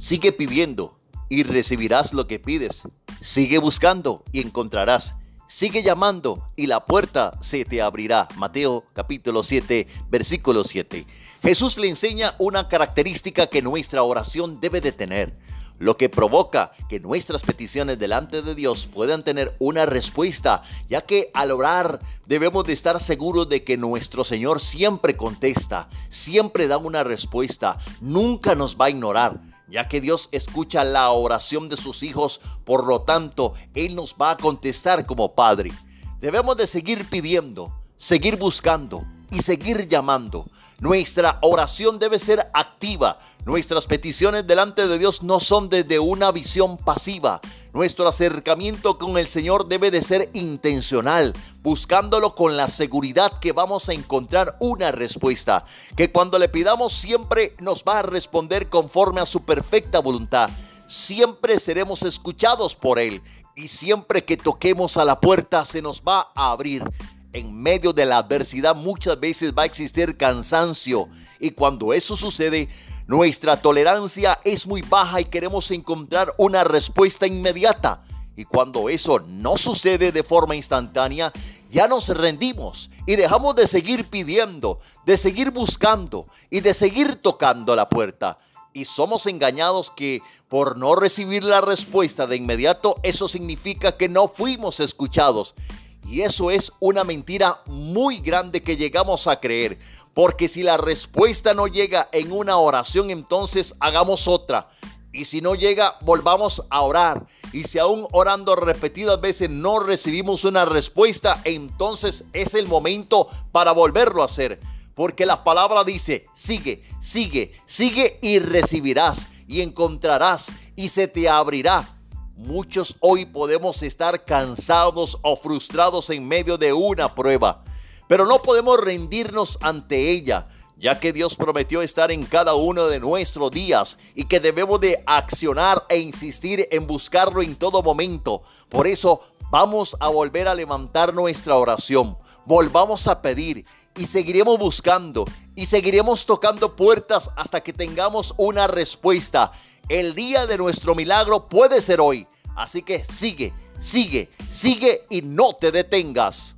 Sigue pidiendo y recibirás lo que pides. Sigue buscando y encontrarás. Sigue llamando y la puerta se te abrirá. Mateo capítulo 7, versículo 7. Jesús le enseña una característica que nuestra oración debe de tener, lo que provoca que nuestras peticiones delante de Dios puedan tener una respuesta, ya que al orar debemos de estar seguros de que nuestro Señor siempre contesta, siempre da una respuesta, nunca nos va a ignorar ya que Dios escucha la oración de sus hijos, por lo tanto, Él nos va a contestar como Padre. Debemos de seguir pidiendo, seguir buscando y seguir llamando. Nuestra oración debe ser activa. Nuestras peticiones delante de Dios no son desde una visión pasiva. Nuestro acercamiento con el Señor debe de ser intencional, buscándolo con la seguridad que vamos a encontrar una respuesta, que cuando le pidamos siempre nos va a responder conforme a su perfecta voluntad. Siempre seremos escuchados por Él y siempre que toquemos a la puerta se nos va a abrir en medio de la adversidad muchas veces va a existir cansancio y cuando eso sucede, nuestra tolerancia es muy baja y queremos encontrar una respuesta inmediata. Y cuando eso no sucede de forma instantánea, ya nos rendimos y dejamos de seguir pidiendo, de seguir buscando y de seguir tocando la puerta. Y somos engañados que por no recibir la respuesta de inmediato, eso significa que no fuimos escuchados. Y eso es una mentira muy grande que llegamos a creer. Porque si la respuesta no llega en una oración, entonces hagamos otra. Y si no llega, volvamos a orar. Y si aún orando repetidas veces no recibimos una respuesta, entonces es el momento para volverlo a hacer. Porque la palabra dice, sigue, sigue, sigue y recibirás y encontrarás y se te abrirá Muchos hoy podemos estar cansados o frustrados en medio de una prueba, pero no podemos rendirnos ante ella, ya que Dios prometió estar en cada uno de nuestros días y que debemos de accionar e insistir en buscarlo en todo momento. Por eso vamos a volver a levantar nuestra oración, volvamos a pedir y seguiremos buscando y seguiremos tocando puertas hasta que tengamos una respuesta. El día de nuestro milagro puede ser hoy. Así que sigue, sigue, sigue y no te detengas.